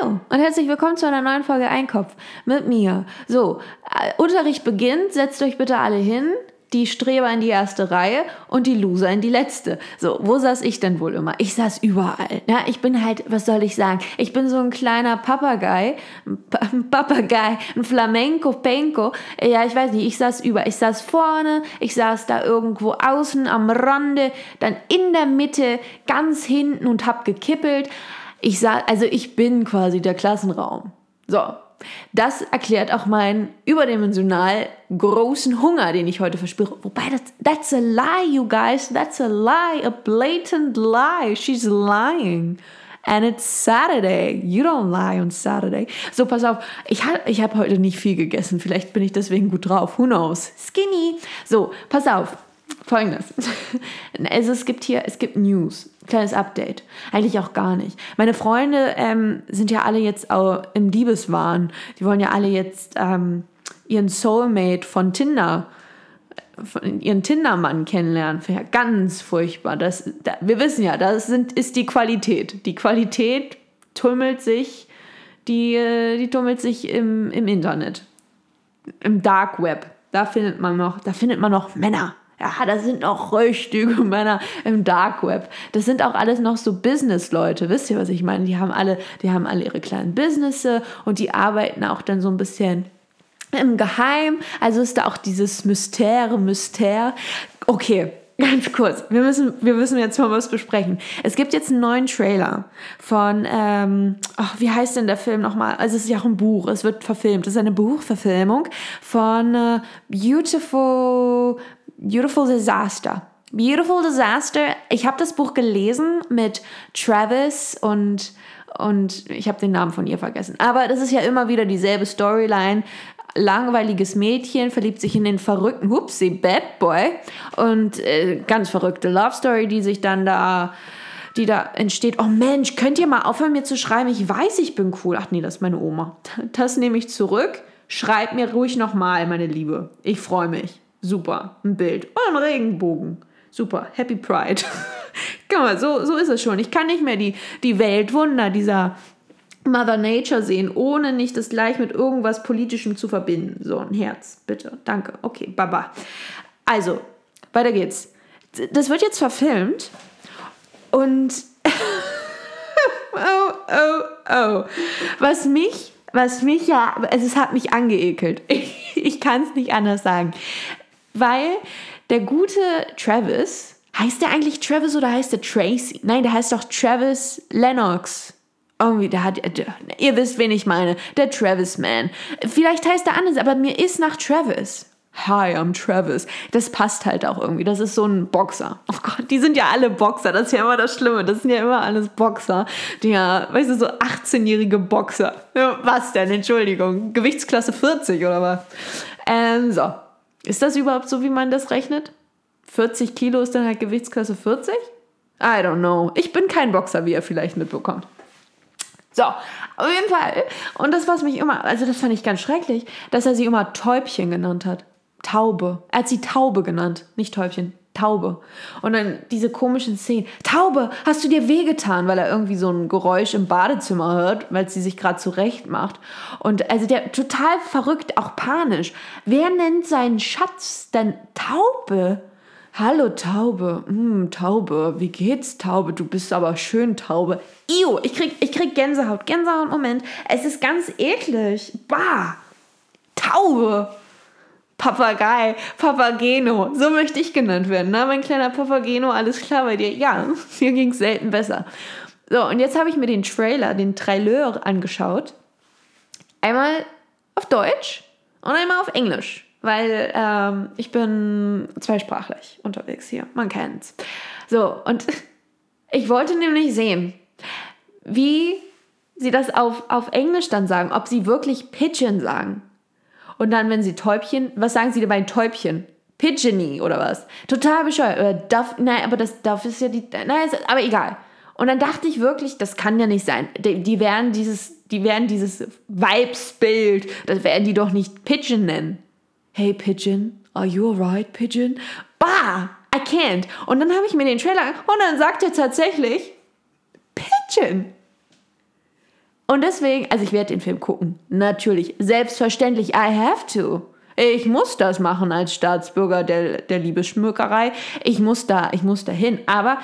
Hallo und herzlich willkommen zu einer neuen Folge Einkopf mit mir. So, äh, Unterricht beginnt, setzt euch bitte alle hin. Die Streber in die erste Reihe und die Loser in die letzte. So, wo saß ich denn wohl immer? Ich saß überall. Ja, ich bin halt, was soll ich sagen? Ich bin so ein kleiner Papagei, ein Papagei, ein Flamenco, Penko. Ja, ich weiß nicht, ich saß über. Ich saß vorne, ich saß da irgendwo außen am Rande, dann in der Mitte, ganz hinten und hab gekippelt. Ich sag, also ich bin quasi der Klassenraum. So, das erklärt auch meinen überdimensional großen Hunger, den ich heute verspüre. Wobei, das, that's a lie, you guys. That's a lie. A blatant lie. She's lying. And it's Saturday. You don't lie on Saturday. So, pass auf. Ich, ich habe heute nicht viel gegessen. Vielleicht bin ich deswegen gut drauf. Who knows? Skinny. So, pass auf. Folgendes. Also es gibt hier, es gibt News. Kleines Update. Eigentlich auch gar nicht. Meine Freunde ähm, sind ja alle jetzt auch im Liebeswahn. Die wollen ja alle jetzt ähm, ihren Soulmate von Tinder, von ihren Tinder-Mann kennenlernen. Ja ganz furchtbar. Das, da, wir wissen ja, das sind, ist die Qualität. Die Qualität tummelt sich, die, äh, die tummelt sich im, im Internet. Im Dark Web. Da findet man noch, da findet man noch Männer ja, das sind noch richtige Männer im Dark Web. Das sind auch alles noch so Business-Leute. Wisst ihr, was ich meine? Die haben alle, die haben alle ihre kleinen Businesses und die arbeiten auch dann so ein bisschen im Geheim. Also ist da auch dieses Mystere, Mystère. Okay, Ganz kurz, wir müssen, wir müssen jetzt mal was besprechen. Es gibt jetzt einen neuen Trailer von, ähm, oh, wie heißt denn der Film nochmal? Also es ist ja auch ein Buch, es wird verfilmt. Es ist eine Buchverfilmung von äh, Beautiful Beautiful Disaster. Beautiful Disaster. Ich habe das Buch gelesen mit Travis und und ich habe den Namen von ihr vergessen. Aber das ist ja immer wieder dieselbe Storyline. Langweiliges Mädchen verliebt sich in den verrückten Hupsi Bad Boy und äh, ganz verrückte Love Story, die sich dann da die da entsteht. Oh Mensch, könnt ihr mal aufhören mir zu schreiben? Ich weiß, ich bin cool. Ach nee, das ist meine Oma. Das nehme ich zurück. Schreibt mir ruhig nochmal, meine Liebe. Ich freue mich. Super, ein Bild. Oh, ein Regenbogen. Super, Happy Pride. Guck mal, so, so ist es schon. Ich kann nicht mehr die, die Weltwunder dieser Mother Nature sehen, ohne nicht das gleich mit irgendwas Politischem zu verbinden. So, ein Herz, bitte. Danke. Okay, baba. Also, weiter geht's. Das wird jetzt verfilmt und oh, oh, oh. Was mich, was mich ja, also es hat mich angeekelt. Ich, ich kann es nicht anders sagen. Weil der gute Travis, heißt der eigentlich Travis oder heißt der Tracy? Nein, der heißt doch Travis Lennox. Irgendwie, der hat, der, ihr wisst, wen ich meine. Der Travis Man. Vielleicht heißt er anders, aber mir ist nach Travis. Hi, I'm Travis. Das passt halt auch irgendwie. Das ist so ein Boxer. Oh Gott, die sind ja alle Boxer. Das ist ja immer das Schlimme. Das sind ja immer alles Boxer. Die ja, weißt du, so 18-jährige Boxer. Was denn? Entschuldigung. Gewichtsklasse 40 oder was? Ähm, so. Ist das überhaupt so, wie man das rechnet? 40 Kilo ist dann halt Gewichtsklasse 40? I don't know. Ich bin kein Boxer, wie ihr vielleicht mitbekommt. So, auf jeden Fall. Und das, was mich immer, also das fand ich ganz schrecklich, dass er sie immer Täubchen genannt hat. Taube. Er hat sie Taube genannt, nicht Täubchen. Taube. Und dann diese komischen Szenen. Taube, hast du dir wehgetan, weil er irgendwie so ein Geräusch im Badezimmer hört, weil sie sich gerade zurecht macht. Und also der total verrückt, auch panisch. Wer nennt seinen Schatz denn Taube? Hallo Taube, hm, Taube, wie geht's Taube? Du bist aber schön Taube. Io, ich krieg, ich krieg Gänsehaut, Gänsehaut, Moment. Es ist ganz eklig. Bah, Taube. Papagei, Papageno, so möchte ich genannt werden. Na, mein kleiner Papageno, alles klar bei dir? Ja, mir ging es selten besser. So, und jetzt habe ich mir den Trailer, den Trailer angeschaut. Einmal auf Deutsch und einmal auf Englisch, weil ähm, ich bin zweisprachlich unterwegs hier, man kennt's. So, und ich wollte nämlich sehen, wie sie das auf, auf Englisch dann sagen, ob sie wirklich Pigeon sagen. Und dann, wenn sie Täubchen, was sagen sie denn bei Täubchen? Pigeony oder was? Total bescheuert. Oder Duff, nein, aber das Duff ist ja die, nein, aber egal. Und dann dachte ich wirklich, das kann ja nicht sein. Die, die werden dieses, die werden dieses Vibes-Bild, das werden die doch nicht Pigeon nennen. Hey Pigeon, are you alright, Pigeon? Bah, I can't. Und dann habe ich mir den Trailer und dann sagt er tatsächlich Pigeon. Und deswegen, also ich werde den Film gucken. Natürlich. Selbstverständlich. I have to. Ich muss das machen als Staatsbürger der, der Liebesschmückerei. Ich muss da, ich muss da hin. Aber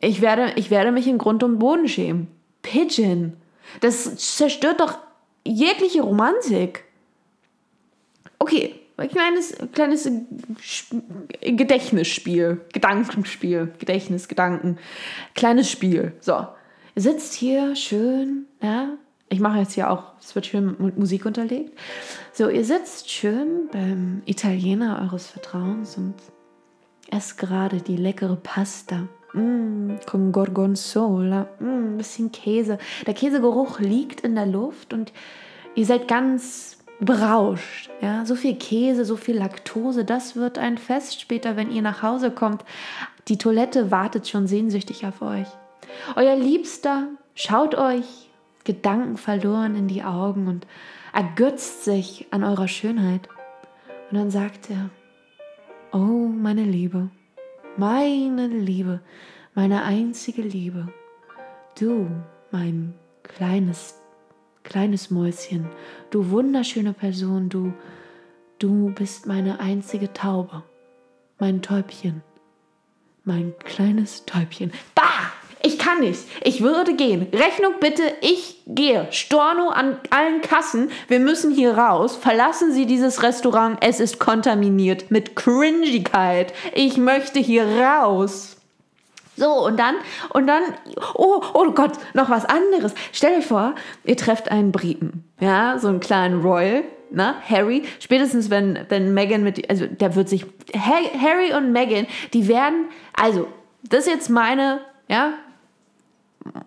ich werde, ich werde mich in Grund und Boden schämen. Pigeon. Das zerstört doch jegliche Romantik. Okay, ein kleines, kleines Gedächtnisspiel, Gedankenspiel, Gedächtnis, Gedanken, kleines Spiel. So, ihr sitzt hier schön, ja. Ich mache jetzt hier auch, es wird schön mit Musik unterlegt. So, ihr sitzt schön beim Italiener eures Vertrauens und esst gerade die leckere Pasta. Mm, con Gorgonzola, mm, ein bisschen Käse. Der Käsegeruch liegt in der Luft und ihr seid ganz berauscht. Ja, so viel Käse, so viel Laktose, das wird ein Fest später, wenn ihr nach Hause kommt. Die Toilette wartet schon sehnsüchtig auf euch. Euer Liebster schaut euch Gedanken verloren in die Augen und ergötzt sich an eurer Schönheit. Und dann sagt er, oh meine Liebe, meine Liebe, meine einzige Liebe, du, mein kleines Kleines Mäuschen, du wunderschöne Person, du, du bist meine einzige Taube, mein Täubchen, mein kleines Täubchen. Bah! Ich kann nicht. Ich würde gehen. Rechnung bitte, ich gehe. Storno an allen Kassen. Wir müssen hier raus. Verlassen Sie dieses Restaurant. Es ist kontaminiert mit Cringigkeit. Ich möchte hier raus. So, und dann, und dann, oh, oh Gott, noch was anderes. Stell dir vor, ihr trefft einen Briten, ja, so einen kleinen Royal, ne, Harry, spätestens wenn, wenn Meghan mit, also der wird sich, Harry und Meghan, die werden, also, das ist jetzt meine, ja,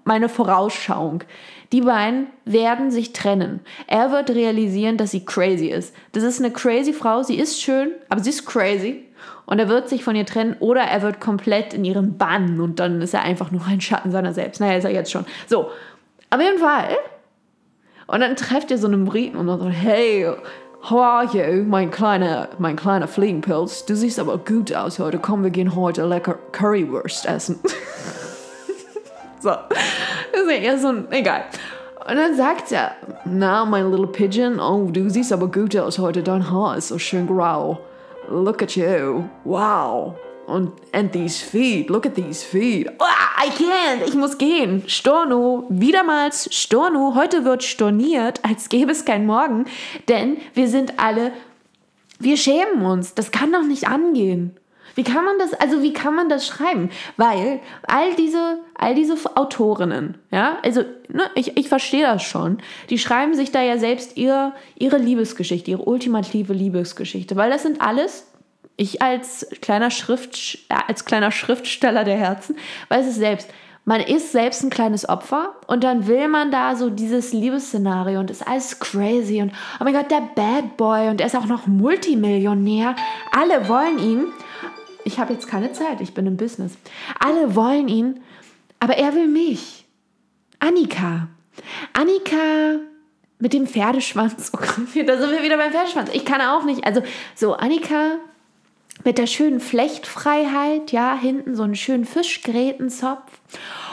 meine Vorausschauung. Die beiden werden sich trennen. Er wird realisieren, dass sie crazy ist. Das ist eine crazy Frau, sie ist schön, aber sie ist crazy und er wird sich von ihr trennen oder er wird komplett in ihren Bann und dann ist er einfach nur ein Schatten seiner selbst. Naja, ist er jetzt schon. So, auf jeden Fall. Und dann trefft ihr so einen Briten und dann sagt, hey, how are you, mein kleiner, mein kleiner Fliegenpilz? Du siehst aber gut aus heute. Komm, wir gehen heute lecker Currywurst essen. so, das ist eher so ein, egal. Und dann sagt er, na, mein little Pigeon, oh, du siehst aber gut aus heute, dein Haar ist so schön grau look at you, wow. Und and these feet, look at these feet. Oh, I can't, ich muss gehen. Storno, wiedermals Storno. Heute wird storniert, als gäbe es kein Morgen, denn wir sind alle, wir schämen uns. Das kann doch nicht angehen. Wie kann man das, also wie kann man das schreiben? Weil all diese, all diese Autorinnen, ja, also ne, ich, ich verstehe das schon, die schreiben sich da ja selbst ihr, ihre Liebesgeschichte, ihre ultimative Liebesgeschichte, weil das sind alles, ich als kleiner, Schrift, als kleiner Schriftsteller der Herzen, weiß es selbst, man ist selbst ein kleines Opfer und dann will man da so dieses Liebesszenario und ist alles crazy und oh mein Gott, der Bad Boy und er ist auch noch Multimillionär. Alle wollen ihn ich habe jetzt keine Zeit, ich bin im Business. Alle wollen ihn, aber er will mich. Annika. Annika mit dem Pferdeschwanz. Oh Gott, da sind wir wieder beim Pferdeschwanz. Ich kann auch nicht. Also, so, Annika mit der schönen Flechtfreiheit, ja, hinten so einen schönen Fischgrätenzopf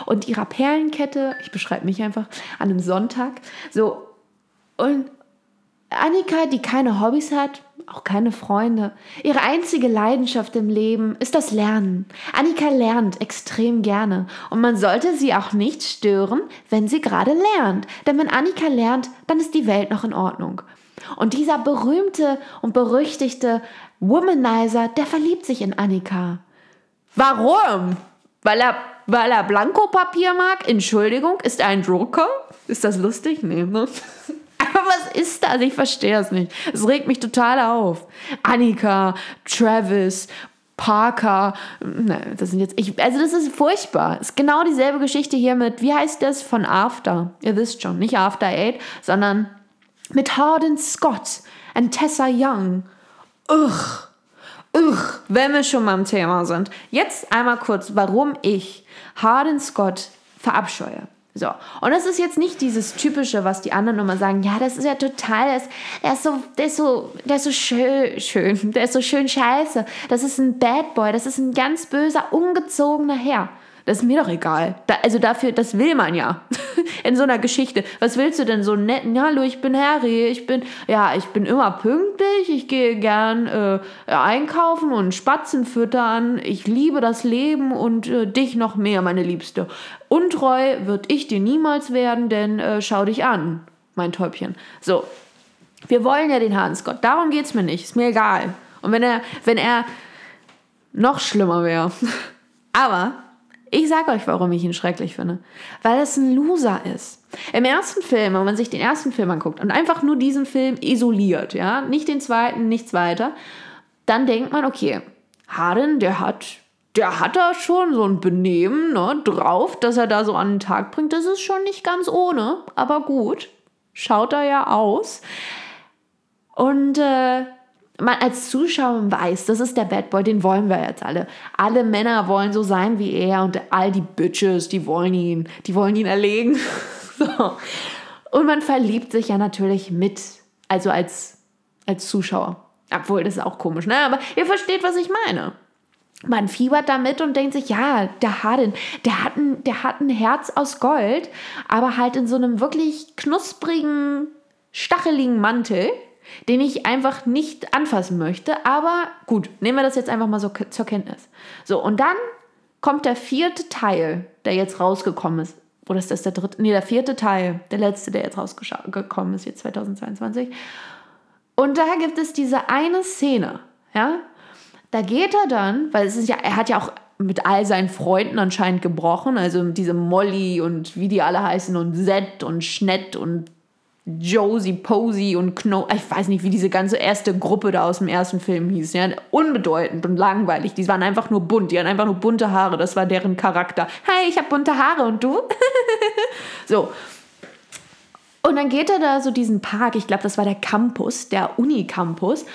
und ihrer Perlenkette. Ich beschreibe mich einfach an einem Sonntag. So, und Annika, die keine Hobbys hat, auch keine Freunde. Ihre einzige Leidenschaft im Leben ist das Lernen. Annika lernt extrem gerne und man sollte sie auch nicht stören, wenn sie gerade lernt. Denn wenn Annika lernt, dann ist die Welt noch in Ordnung. Und dieser berühmte und berüchtigte Womanizer, der verliebt sich in Annika. Warum? Weil er, weil er Blankopapier mag? Entschuldigung, ist er ein Drucker? Ist das lustig? Nee, ne? was ist das? Ich verstehe es nicht. Es regt mich total auf. Annika, Travis, Parker, ne, das sind jetzt, ich, also das ist furchtbar. Es ist genau dieselbe Geschichte hier mit, wie heißt das, von After. Ihr wisst schon, nicht After Eight, sondern mit Harden Scott und Tessa Young. Ugh, ugh, wenn wir schon mal im Thema sind. Jetzt einmal kurz, warum ich Harden Scott verabscheue. So. Und das ist jetzt nicht dieses typische, was die anderen immer sagen, ja, das ist ja total, das, der ist so, der ist so, der ist so schön, schön, der ist so schön scheiße. Das ist ein Bad Boy, das ist ein ganz böser, ungezogener Herr. Das ist mir doch egal. Da, also dafür, das will man ja. In so einer Geschichte. Was willst du denn so nett? Hallo, ich bin Harry. Ich bin, ja, ich bin immer pünktlich. Ich gehe gern äh, einkaufen und Spatzen füttern. Ich liebe das Leben und äh, dich noch mehr, meine Liebste. Untreu wird ich dir niemals werden, denn äh, schau dich an, mein Täubchen. So. Wir wollen ja den Hans Gott. Darum geht's mir nicht. Ist mir egal. Und wenn er, wenn er noch schlimmer wäre. Aber ich sage euch, warum ich ihn schrecklich finde. Weil es ein Loser ist. Im ersten Film, wenn man sich den ersten Film anguckt und einfach nur diesen Film isoliert, ja, nicht den zweiten, nichts weiter, dann denkt man, okay, Harden, der hat, der hat da schon so ein Benehmen ne, drauf, dass er da so an den Tag bringt. Das ist schon nicht ganz ohne, aber gut. Schaut er ja aus. Und äh, man als Zuschauer weiß, das ist der Bad Boy, den wollen wir jetzt alle. Alle Männer wollen so sein wie er und all die Bitches, die wollen ihn, die wollen ihn erlegen. so. Und man verliebt sich ja natürlich mit, also als, als Zuschauer. Obwohl, das ist auch komisch, ne? Aber ihr versteht, was ich meine. Man fiebert damit und denkt sich, ja, der Harden, der hat, ein, der hat ein Herz aus Gold, aber halt in so einem wirklich knusprigen, stacheligen Mantel den ich einfach nicht anfassen möchte. Aber gut, nehmen wir das jetzt einfach mal so zur Kenntnis. So, und dann kommt der vierte Teil, der jetzt rausgekommen ist. Oder ist das der dritte? Nee, der vierte Teil, der letzte, der jetzt rausgekommen ist, jetzt 2022. Und da gibt es diese eine Szene, ja. Da geht er dann, weil es ist ja, er hat ja auch mit all seinen Freunden anscheinend gebrochen, also diese Molly und wie die alle heißen und Zed und Schnett und Josie Posey und Kno, ich weiß nicht, wie diese ganze erste Gruppe da aus dem ersten Film hieß, ja, unbedeutend und langweilig. Die waren einfach nur bunt, die hatten einfach nur bunte Haare, das war deren Charakter. Hey, ich habe bunte Haare und du? so. Und dann geht er da so diesen Park, ich glaube, das war der Campus, der Uni-Campus,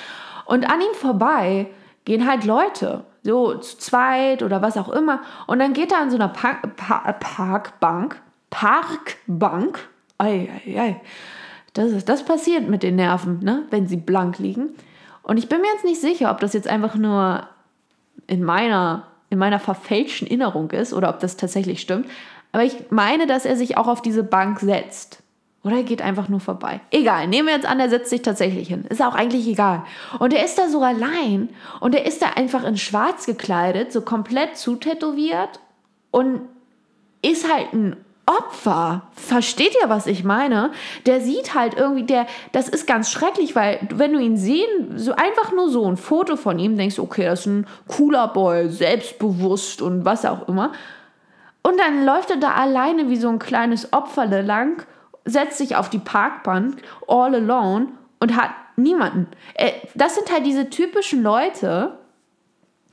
und an ihm vorbei gehen halt Leute, so zu zweit oder was auch immer, und dann geht er an so einer Park, Park, Parkbank, Parkbank, ei, ei, ei, das, ist, das passiert mit den Nerven, ne? wenn sie blank liegen. Und ich bin mir jetzt nicht sicher, ob das jetzt einfach nur in meiner, in meiner verfälschten Erinnerung ist oder ob das tatsächlich stimmt. Aber ich meine, dass er sich auch auf diese Bank setzt. Oder er geht einfach nur vorbei. Egal, nehmen wir jetzt an, er setzt sich tatsächlich hin. Ist auch eigentlich egal. Und er ist da so allein und er ist da einfach in schwarz gekleidet, so komplett zutätowiert und ist halt ein Opfer. Versteht ihr, was ich meine? Der sieht halt irgendwie, der, das ist ganz schrecklich, weil wenn du ihn sehen, so einfach nur so ein Foto von ihm, denkst okay, das ist ein cooler Boy, selbstbewusst und was auch immer. Und dann läuft er da alleine wie so ein kleines Opferle lang, setzt sich auf die Parkbank, all alone und hat niemanden. Äh, das sind halt diese typischen Leute,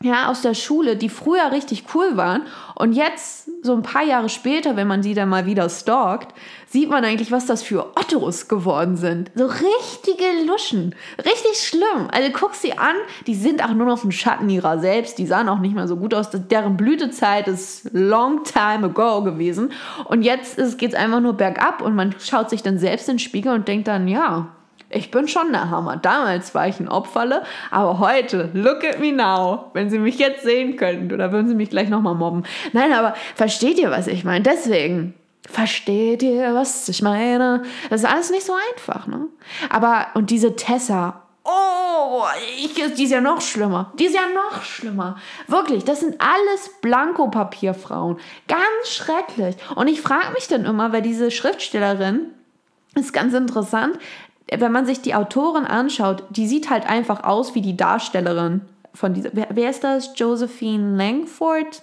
ja, aus der Schule, die früher richtig cool waren und jetzt, so ein paar Jahre später, wenn man sie dann mal wieder stalkt, sieht man eigentlich, was das für Ottos geworden sind. So richtige Luschen. Richtig schlimm. Also guck sie an, die sind auch nur noch ein Schatten ihrer selbst, die sahen auch nicht mehr so gut aus. Deren Blütezeit ist long time ago gewesen und jetzt geht es einfach nur bergab und man schaut sich dann selbst in den Spiegel und denkt dann, ja, ich bin schon der Hammer. Damals war ich ein Opferle, aber heute, look at me now. Wenn Sie mich jetzt sehen könnten, oder würden Sie mich gleich nochmal mobben? Nein, aber versteht ihr, was ich meine? Deswegen, versteht ihr, was ich meine? Das ist alles nicht so einfach, ne? Aber, und diese Tessa, oh, ich, die ist ja noch schlimmer. Die ist ja noch schlimmer. Wirklich, das sind alles Blankopapierfrauen. Ganz schrecklich. Und ich frage mich dann immer, weil diese Schriftstellerin, ist ganz interessant, wenn man sich die Autorin anschaut, die sieht halt einfach aus wie die Darstellerin von dieser. Wer, wer ist das? Josephine Langford?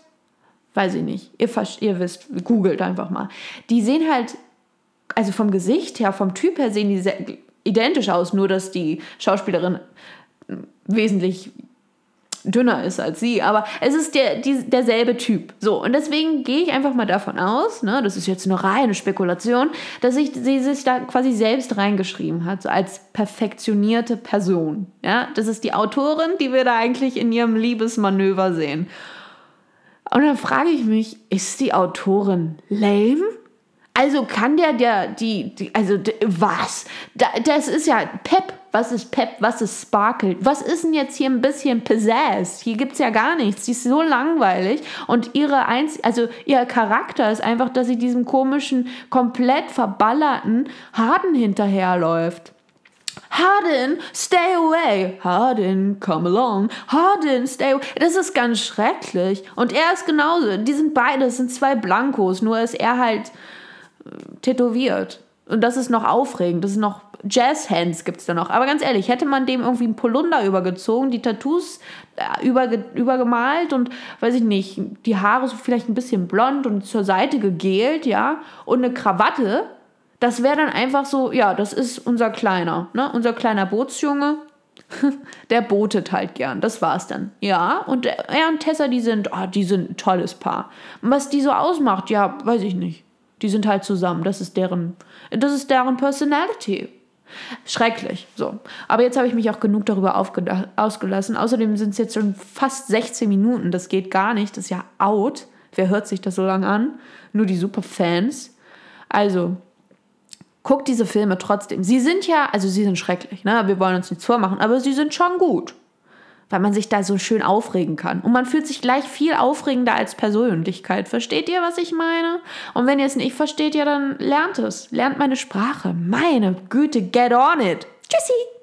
Weiß ich nicht. Ihr, ihr wisst, googelt einfach mal. Die sehen halt, also vom Gesicht her, vom Typ her sehen die sehr identisch aus, nur dass die Schauspielerin wesentlich dünner ist als sie, aber es ist der, die, derselbe Typ. So, und deswegen gehe ich einfach mal davon aus, ne, das ist jetzt eine reine Spekulation, dass ich, sie sich da quasi selbst reingeschrieben hat, so als perfektionierte Person. Ja, das ist die Autorin, die wir da eigentlich in ihrem Liebesmanöver sehen. Und dann frage ich mich, ist die Autorin lame? Also kann der, der, die, die also was? Da, das ist ja Pep. Was ist Pep? Was ist Sparkle? Was ist denn jetzt hier ein bisschen Pizzazz? Hier gibt es ja gar nichts. Die ist so langweilig. Und ihre Einz also ihr Charakter ist einfach, dass sie diesem komischen, komplett verballerten Harden hinterherläuft. Harden, stay away. Harden, come along. Harden, stay away. Das ist ganz schrecklich. Und er ist genauso. Die sind beide, das sind zwei Blankos, nur ist er halt tätowiert. Und das ist noch aufregend. Das ist noch Jazz-Hands gibt es da noch. Aber ganz ehrlich, hätte man dem irgendwie ein Polunder übergezogen, die Tattoos äh, überge übergemalt und, weiß ich nicht, die Haare so vielleicht ein bisschen blond und zur Seite gegelt, ja, und eine Krawatte, das wäre dann einfach so, ja, das ist unser Kleiner, ne? Unser kleiner Bootsjunge. Der botet halt gern, das war's dann. Ja, und er und Tessa, die sind, oh, die sind ein tolles Paar. Und was die so ausmacht, ja, weiß ich nicht. Die sind halt zusammen, das ist deren, das ist deren Personality. Schrecklich, so. Aber jetzt habe ich mich auch genug darüber ausgelassen. Außerdem sind es jetzt schon fast 16 Minuten, das geht gar nicht, das ist ja out. Wer hört sich das so lange an? Nur die Superfans. Also, guckt diese Filme trotzdem. Sie sind ja, also sie sind schrecklich, ne? Wir wollen uns nichts vormachen, aber sie sind schon gut. Weil man sich da so schön aufregen kann. Und man fühlt sich gleich viel aufregender als Persönlichkeit. Versteht ihr, was ich meine? Und wenn ihr es nicht versteht, ja, dann lernt es. Lernt meine Sprache. Meine Güte, get on it. Tschüssi.